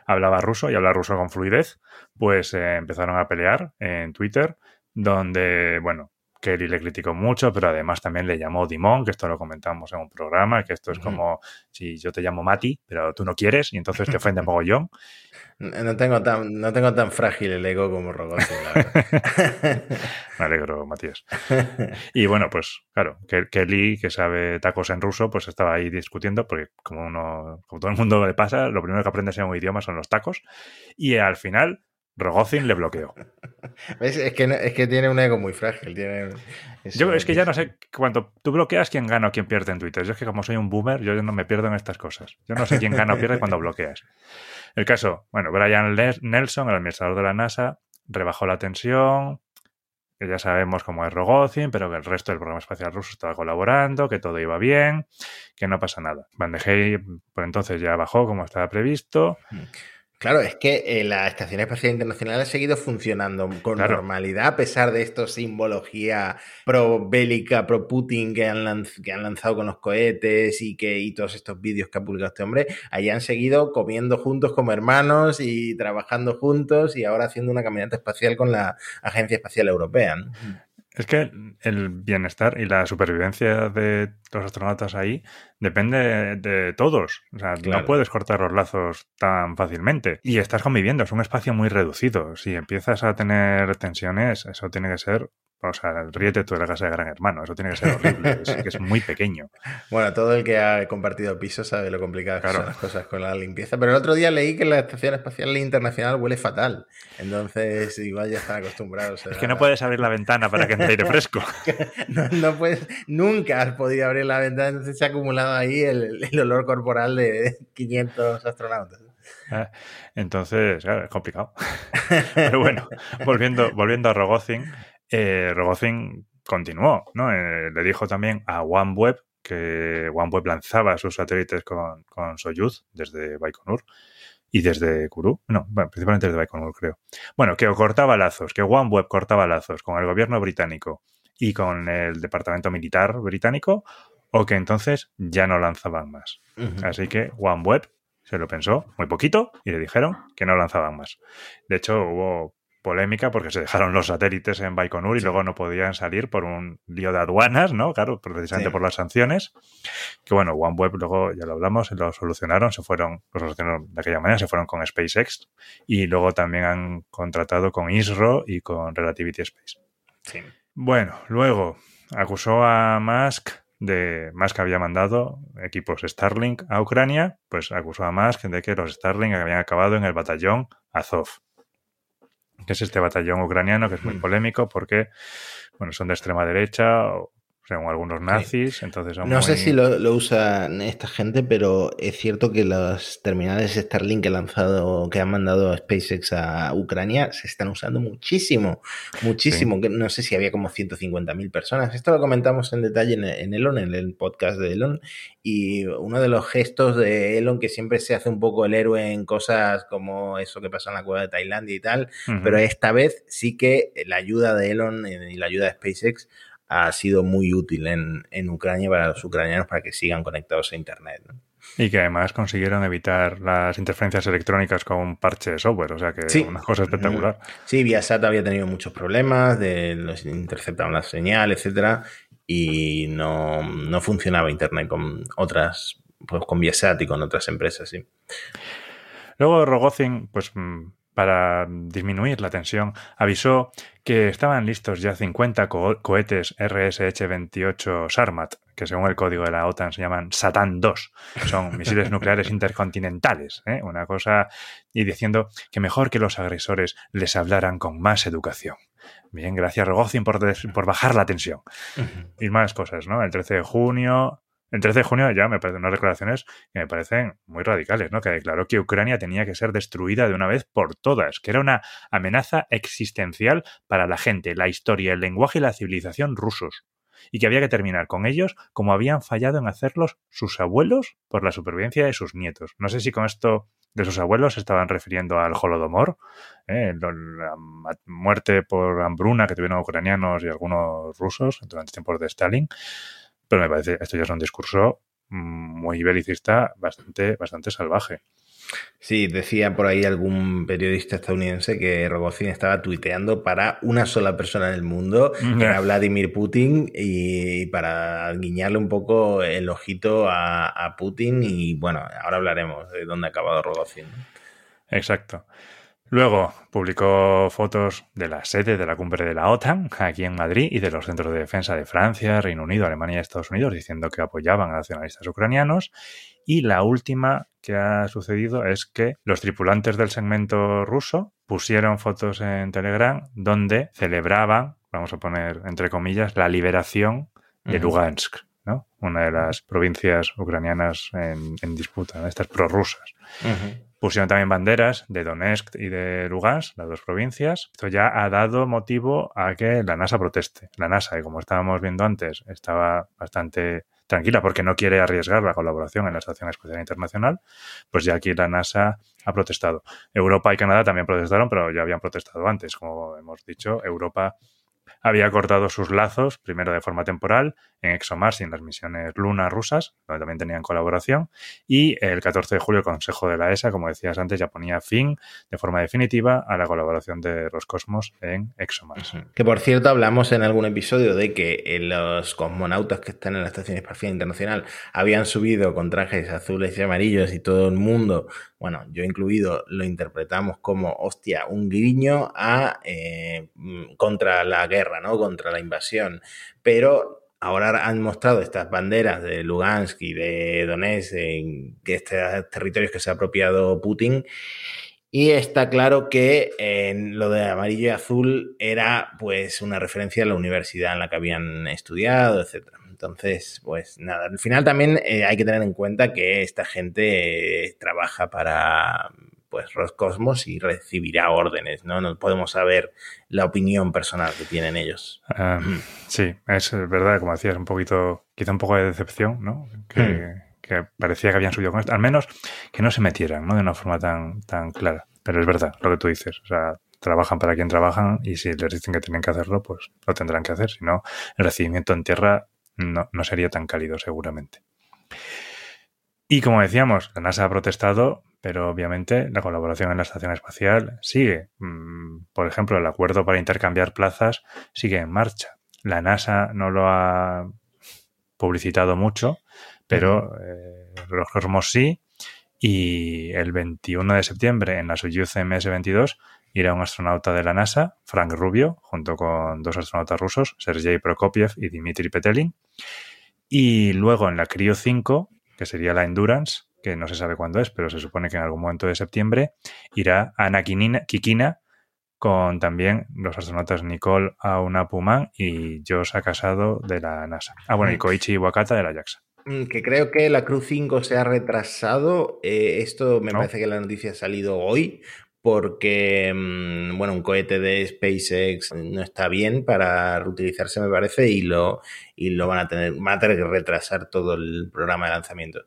hablaba ruso y habla ruso con fluidez, pues eh, empezaron a pelear en Twitter, donde, bueno, Kelly le criticó mucho, pero además también le llamó Dimon, que esto lo comentamos en un programa, que esto es como si yo te llamo Mati, pero tú no quieres y entonces te ofende mogollón. No tengo tan, no tengo tan frágil el ego como Rogozin, Me alegro, Matías. Y bueno, pues claro, Kelly, que sabe tacos en ruso, pues estaba ahí discutiendo, porque como uno, como todo el mundo le pasa, lo primero que aprendes en un idioma son los tacos. Y al final Rogozin le bloqueó. Es, que, es que tiene un ego muy frágil. Tiene yo es que ya no sé, cuando tú bloqueas, quién gana o quién pierde en Twitter. Yo es que como soy un boomer, yo no me pierdo en estas cosas. Yo no sé quién gana o pierde cuando bloqueas. El caso, bueno, Brian Nelson, el administrador de la NASA, rebajó la tensión, que ya sabemos cómo es Rogozin, pero que el resto del programa espacial ruso estaba colaborando, que todo iba bien, que no pasa nada. Van de Hey, por entonces ya bajó como estaba previsto. Claro, es que eh, la Estación Espacial Internacional ha seguido funcionando con normalidad a pesar de esta simbología pro-bélica, pro-Putin que han, que han lanzado con los cohetes y, que, y todos estos vídeos que ha publicado este hombre. Allí han seguido comiendo juntos como hermanos y trabajando juntos y ahora haciendo una caminata espacial con la Agencia Espacial Europea. Es que el bienestar y la supervivencia de los astronautas ahí depende de todos. O sea, no puedes cortar los lazos tan fácilmente. Y estás conviviendo, es un espacio muy reducido. Si empiezas a tener tensiones, eso tiene que ser o sea, ríete tú de la casa de Gran Hermano, eso tiene que ser horrible, es, que es muy pequeño. Bueno, todo el que ha compartido piso sabe lo complicado que son las cosas con la limpieza, pero el otro día leí que la Estación Espacial Internacional huele fatal, entonces igual ya están acostumbrados. Es que no puedes abrir la ventana para que entre aire fresco. no, puedes, nunca has podido abrir la ventana, entonces se ha acumulado ahí el, olor corporal de 500 astronautas. Ah, entonces, claro, es complicado. Pero bueno, volviendo, volviendo a Rogozin, eh, Rogozin continuó, ¿no? Eh, le dijo también a OneWeb que OneWeb lanzaba sus satélites con, con Soyuz desde Baikonur y desde Kourou, no, principalmente desde Baikonur creo. Bueno, que cortaba lazos, que OneWeb cortaba lazos con el gobierno británico y con el departamento militar británico o que entonces ya no lanzaban más. Así que OneWeb se lo pensó muy poquito y le dijeron que no lanzaban más. De hecho, hubo polémica porque se dejaron los satélites en Baikonur y luego no podían salir por un lío de aduanas, ¿no? Claro, precisamente por las sanciones. Que bueno, OneWeb luego ya lo hablamos, lo solucionaron, se fueron, lo solucionaron de aquella manera, se fueron con SpaceX y luego también han contratado con ISRO y con Relativity Space. Sí. Bueno, luego acusó a Musk de Musk había mandado equipos Starlink a Ucrania, pues acusó a Musk de que los Starlink habían acabado en el batallón Azov que es este batallón ucraniano, que es muy mm. polémico porque, bueno, son de extrema derecha, según algunos nazis, entonces No sé si lo, lo, usan esta gente, pero es cierto que los terminales Starlink que, lanzado, que han mandado SpaceX a Ucrania se están usando muchísimo, muchísimo. No sé si había como 150.000 personas. Esto lo comentamos en detalle en, Elon, en el podcast de Elon, y uno de los gestos de Elon que siempre se hace un poco el héroe en cosas como eso que pasó en la cueva de Tailandia y tal, pero esta vez sí que la ayuda de Elon y la ayuda de SpaceX ha sido muy útil en, en Ucrania para los ucranianos para que sigan conectados a Internet. Y que además consiguieron evitar las interferencias electrónicas con un parche de software, o sea que sí. una cosa espectacular. Sí, Viasat había tenido muchos problemas, de los interceptaban la señal, etcétera, y no, no funcionaba Internet con otras, pues con Viasat y con otras empresas, sí. Luego Rogozin, pues mm, para disminuir la tensión, avisó que estaban listos ya 50 cohetes RSH-28 Sarmat, que según el código de la OTAN se llaman Satan 2. Son misiles nucleares intercontinentales, ¿eh? una cosa, y diciendo que mejor que los agresores les hablaran con más educación. Bien, gracias Rogozin por, por bajar la tensión. Y más cosas, ¿no? El 13 de junio el 13 de junio ya me parecen unas declaraciones que me parecen muy radicales, ¿no? Que declaró que Ucrania tenía que ser destruida de una vez por todas, que era una amenaza existencial para la gente, la historia, el lenguaje y la civilización rusos, y que había que terminar con ellos como habían fallado en hacerlos sus abuelos por la supervivencia de sus nietos. No sé si con esto de sus abuelos estaban refiriendo al Holodomor, ¿eh? la muerte por hambruna que tuvieron ucranianos y algunos rusos durante tiempos de Stalin pero me parece, esto ya es un discurso muy belicista, bastante, bastante salvaje. Sí, decía por ahí algún periodista estadounidense que Rogozin estaba tuiteando para una sola persona en el mundo, que era Vladimir Putin, y para guiñarle un poco el ojito a, a Putin. Y bueno, ahora hablaremos de dónde ha acabado Rogozin. Exacto. Luego publicó fotos de la sede de la cumbre de la OTAN aquí en Madrid y de los centros de defensa de Francia, Reino Unido, Alemania y Estados Unidos diciendo que apoyaban a nacionalistas ucranianos. Y la última que ha sucedido es que los tripulantes del segmento ruso pusieron fotos en Telegram donde celebraban, vamos a poner entre comillas, la liberación de Lugansk, ¿no? una de las provincias ucranianas en, disputa, estas prorrusas. Pusieron también banderas de Donetsk y de Lugansk, las dos provincias. Esto ya ha dado motivo a que la NASA proteste. La NASA, y como estábamos viendo antes, estaba bastante tranquila porque no quiere arriesgar la colaboración en la Estación Espacial Internacional, pues ya aquí la NASA ha protestado. Europa y Canadá también protestaron, pero ya habían protestado antes. Como hemos dicho, Europa había cortado sus lazos, primero de forma temporal, en ExoMars y en las misiones Luna rusas, donde también tenían colaboración, y el 14 de julio el Consejo de la ESA, como decías antes, ya ponía fin de forma definitiva a la colaboración de Roscosmos en ExoMars. Que por cierto, hablamos en algún episodio de que eh, los cosmonautas que están en la Estación Espacial Internacional habían subido con trajes azules y amarillos y todo el mundo bueno, yo incluido, lo interpretamos como, hostia, un guiño a eh, mm, contra la guerra, ¿no? Contra la invasión. Pero ahora han mostrado estas banderas de Lugansk y de Donetsk, en estos territorios que se ha apropiado Putin. Y está claro que en lo de amarillo y azul era pues una referencia a la universidad en la que habían estudiado, etcétera. Entonces, pues nada, al final también eh, hay que tener en cuenta que esta gente eh, trabaja para pues Roscosmos y recibirá órdenes, ¿no? No podemos saber la opinión personal que tienen ellos. Ah, sí, es verdad, como decías, un poquito, quizá un poco de decepción, ¿no? Que, hmm. que, parecía que habían subido con esto. Al menos que no se metieran, ¿no? De una forma tan, tan clara. Pero es verdad lo que tú dices. O sea, trabajan para quien trabajan y si les dicen que tienen que hacerlo, pues lo tendrán que hacer. Si no, el recibimiento en tierra no, no sería tan cálido seguramente. Y como decíamos, la NASA ha protestado, pero obviamente la colaboración en la estación espacial sigue. Mm, por ejemplo, el acuerdo para intercambiar plazas sigue en marcha. La NASA no lo ha publicitado mucho, pero eh, los Cosmos sí. Y el 21 de septiembre en la Soyuz MS-22 irá un astronauta de la NASA, Frank Rubio, junto con dos astronautas rusos, Sergei Prokopiev y Dmitry Petelin. Y luego en la Cryo 5, que sería la Endurance, que no se sabe cuándo es, pero se supone que en algún momento de septiembre, irá Ana Kikina, con también los astronautas Nicole Aunapuman y Josh Casado de la NASA. Ah, bueno, y mm. Koichi Wakata de la JAXA. Mm, que creo que la Cruz 5 se ha retrasado. Eh, esto me parece que la noticia ha salido hoy, porque, mm, bueno, un cohete de SpaceX no está bien para reutilizarse, me parece, y lo, y lo van a tener, van a tener que retrasar todo el programa de lanzamiento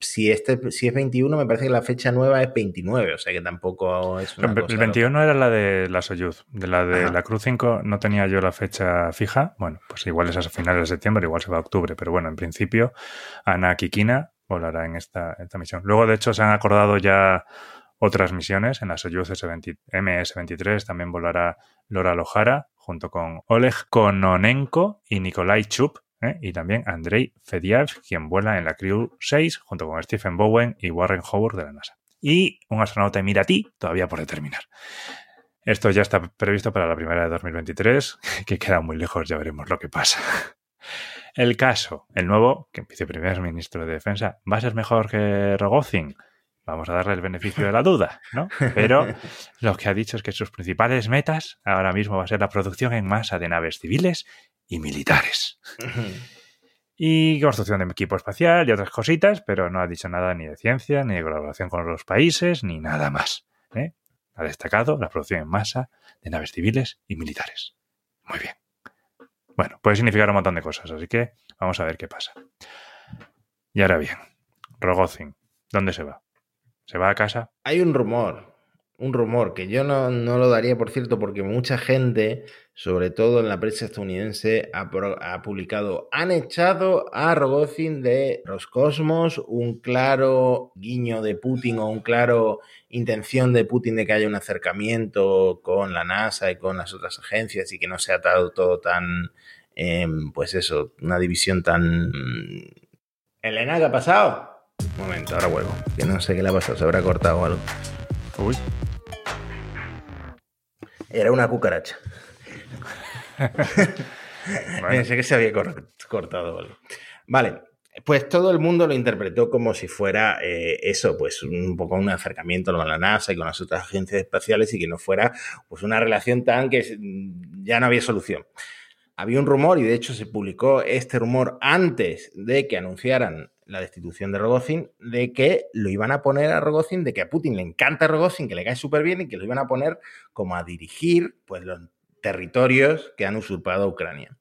si, este, si es 21, me parece que la fecha nueva es 29, o sea que tampoco es una El 21 era la de la Soyuz, de la de la Cruz 5 no tenía yo la fecha fija, bueno, pues igual es a finales de septiembre, igual se va a octubre, pero bueno, en principio Ana Kikina volará en esta, esta misión. Luego, de hecho, se han acordado ya otras misiones, en la Soyuz MS-23 también volará Lora Lohara junto con Oleg Kononenko y Nikolai Chup, ¿eh? y también Andrei Fedyaev, quien vuela en la Crew 6 junto con Stephen Bowen y Warren Howard de la NASA. Y un astronauta emiratí todavía por determinar. Esto ya está previsto para la primera de 2023, que queda muy lejos, ya veremos lo que pasa. El caso, el nuevo que viceprimer ministro de Defensa, ¿va a ser mejor que Rogozin? Vamos a darle el beneficio de la duda, ¿no? Pero lo que ha dicho es que sus principales metas ahora mismo va a ser la producción en masa de naves civiles y militares. y construcción de equipo espacial y otras cositas, pero no ha dicho nada ni de ciencia, ni de colaboración con los países, ni nada más. ¿eh? Ha destacado la producción en masa de naves civiles y militares. Muy bien. Bueno, puede significar un montón de cosas, así que vamos a ver qué pasa. Y ahora bien, Rogozin, ¿dónde se va? ¿Se va a casa? Hay un rumor, un rumor que yo no, no, lo daría, por cierto, porque mucha gente, sobre todo en la prensa estadounidense, ha, publicado, han echado a Rogozin de Roscosmos, un claro guiño de Putin o un claro intención de Putin de que haya un acercamiento con la NASA y con las otras agencias y que no sea todo, todo tan, em, pues eso, una división tan... Elena, ¿qué ha pasado? Un momento, ahora vuelvo, que no sé qué le ha pasado, se habrá cortado algo. Uy. Era una cucaracha. Pensé que se había cortado algo. Vale, pues todo el mundo lo interpretó como si fuera eh, eso, pues un poco un acercamiento con la NASA y con las otras agencias espaciales y que no fuera pues una relación tan que ya no había solución. Había un rumor y de hecho se publicó este rumor antes de que anunciaran la destitución de Rogozin, de que lo iban a poner a Rogozin, de que a Putin le encanta Rogozin, que le cae súper bien y que lo iban a poner como a dirigir pues, los territorios que han usurpado a Ucrania.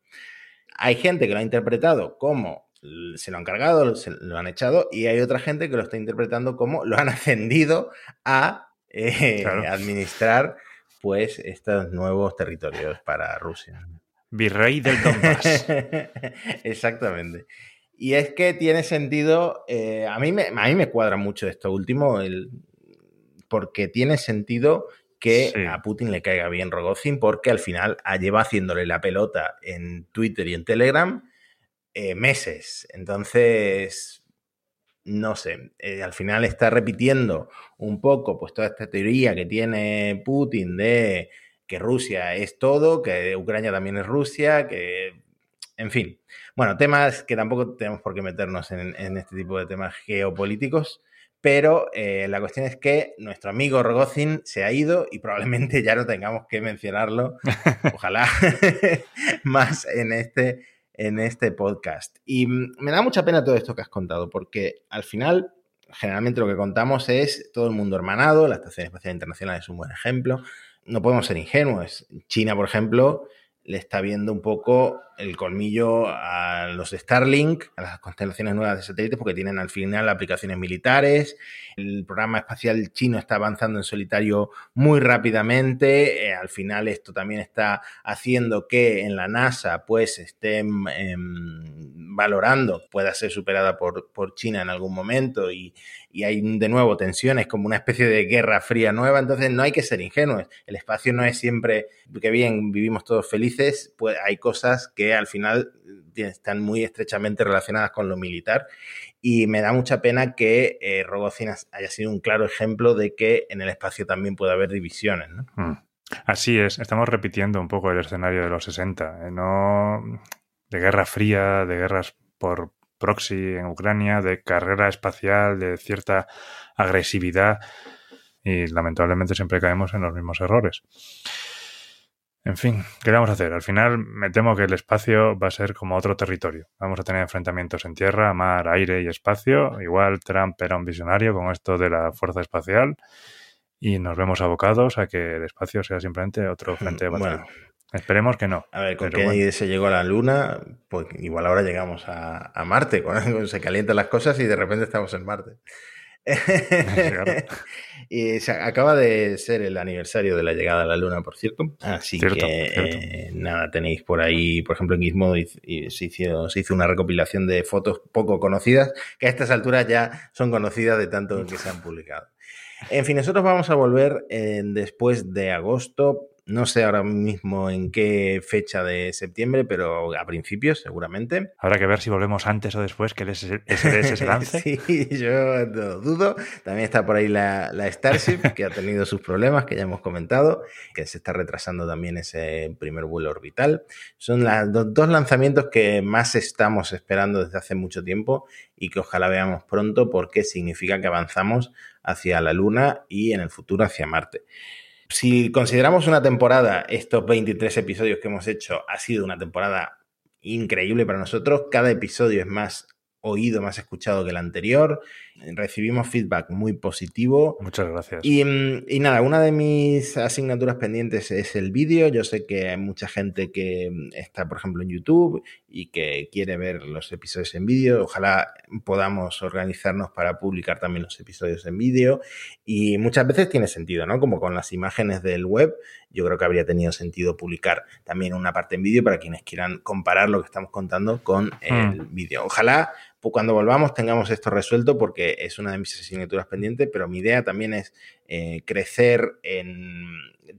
Hay gente que lo ha interpretado como se lo han cargado, se lo han echado, y hay otra gente que lo está interpretando como lo han ascendido a eh, administrar pues estos nuevos territorios para Rusia. Virrey del Donbass. Exactamente. Y es que tiene sentido, eh, a, mí me, a mí me cuadra mucho esto último, el, porque tiene sentido que a Putin le caiga bien Rogozin, porque al final lleva haciéndole la pelota en Twitter y en Telegram eh, meses. Entonces, no sé, eh, al final está repitiendo un poco pues toda esta teoría que tiene Putin de que Rusia es todo, que Ucrania también es Rusia, que, en fin. Bueno, temas que tampoco tenemos por qué meternos en, este tipo de temas geopolíticos, pero eh, la cuestión es que nuestro amigo Rogozin se ha ido y probablemente ya no tengamos que mencionarlo, ojalá, más en este, en este podcast. Y mm, me da mucha pena todo esto que has contado, porque al final generalmente lo que contamos es todo el mundo hermanado, la Estación Espacial Internacional es un buen ejemplo, no podemos ser ingenuos. China, por ejemplo, le está viendo un poco el colmillo a los Starlink, a las constelaciones nuevas de satélites, porque tienen al final aplicaciones militares. El programa espacial chino está avanzando en solitario muy rápidamente. Eh, al final esto también está haciendo que en la NASA pues estén em, valorando, pueda ser superada por, por China en algún momento y, y hay de nuevo tensiones, como una especie de guerra fría nueva, entonces no hay que ser ingenuos. El espacio no es siempre que bien vivimos todos felices, pues hay cosas que al final eh, están muy estrechamente relacionadas con lo militar y me da mucha pena que eh, haya sido un claro ejemplo de que en el espacio también puede haber divisiones. Mm. Así es, estamos repitiendo un poco el escenario de los 60, ¿eh? no de guerra fría, de guerras por proxy en Ucrania, de carrera espacial, de cierta agresividad y lamentablemente siempre caemos en los mismos errores. En fin, ¿qué vamos a hacer? Al final me temo que el espacio va a ser como otro territorio. Vamos a tener enfrentamientos en tierra, mar, aire y espacio. Igual Trump era un visionario con esto de la fuerza espacial y nos vemos abocados a que el espacio sea simplemente otro frente de batalla. Esperemos que no. A ver, con Kennedy se llegó a la Luna, pues igual ahora llegamos a, a Marte, cuando se calientan las cosas y de repente estamos en Marte. y se acaba de ser el aniversario de la llegada a la Luna, por cierto. Así que eh, nada, tenéis por ahí, por ejemplo, en Gizmodo se hizo, se hizo una recopilación de fotos poco conocidas, que a estas alturas ya son conocidas de tanto que se han publicado. En fin, nosotros vamos a volver eh, después de agosto no sé ahora mismo en qué fecha de septiembre, pero a principios seguramente. Habrá que ver si volvemos antes o después que el SDS se lance. sí, yo no dudo. También está por ahí la, Starship, que ha tenido sus problemas, que ya hemos comentado, que se está retrasando también ese primer vuelo orbital. Son los dos lanzamientos que más estamos esperando desde hace mucho tiempo y que ojalá veamos pronto porque significa que avanzamos hacia la Luna y en el futuro hacia Marte. Si consideramos una temporada, estos 23 episodios que hemos hecho ha sido una temporada increíble para nosotros. Cada episodio es más oído, más escuchado que el anterior. Recibimos feedback muy positivo. Muchas gracias. Mm, y, nada, una de mis asignaturas pendientes es el vídeo. Yo sé que hay mucha gente que está, por ejemplo, en YouTube y que quiere ver los episodios en vídeo. Ojalá podamos organizarnos para publicar también los episodios en vídeo. Y muchas veces tiene sentido, ¿no? Como con las imágenes del web, yo creo que habría tenido sentido publicar también una parte en vídeo para quienes quieran comparar lo que estamos contando con el hmm. vídeo. Ojalá cuando volvamos tengamos esto resuelto porque es una de mis asignaturas pendientes, pero mi idea también es eh, crecer en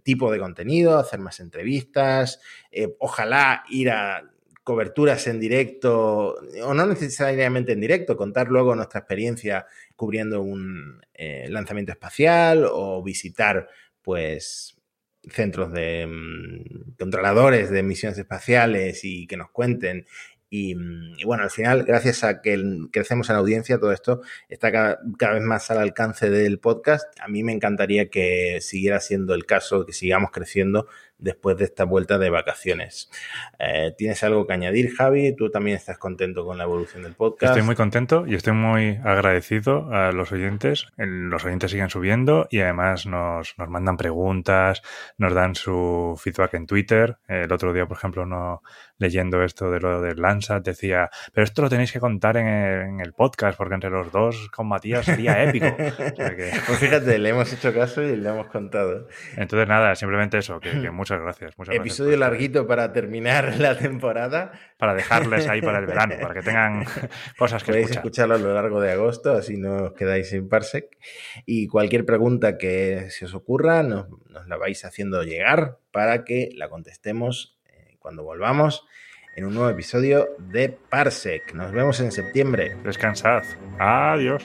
tipo de contenido, hacer más entrevistas, eh, ojalá ir a coberturas en directo, o no necesariamente en directo, contar luego nuestra experiencia cubriendo un eh, lanzamiento espacial o visitar pues centros de mm, controladores de misiones espaciales y que nos cuenten Mm, y, bueno, al final, gracias a que crecemos en audiencia, todo esto está cada, vez más al alcance del podcast. A mí me encantaría que siguiera siendo el caso, que sigamos creciendo después de esta vuelta de vacaciones. Eh, ¿Tienes algo que añadir, Javi? ¿Tú también estás contento con la evolución del podcast? Estoy muy contento y estoy muy agradecido a los oyentes. Los oyentes siguen subiendo y además nos, nos mandan preguntas, nos dan su feedback en Twitter. El otro día, por ejemplo, no leyendo esto de lo del Landsat, decía, pero esto lo tenéis que contar en el, podcast, porque entre los dos con Matías sería épico. pues fíjate, le hemos hecho caso y le hemos contado. Entonces, nada, simplemente eso, que, muchas gracias. Episodio larguito para terminar la temporada. Para dejarles ahí para el verano, para que tengan cosas que Podéis escucharlo a lo largo de agosto, así no os quedáis sin Parsec. Y cualquier pregunta que se os ocurra, nos, nos la vais haciendo llegar para que la contestemos cuando volvamos en un nuevo episodio de Parsec. Nos vemos en septiembre. Descansad. Adiós.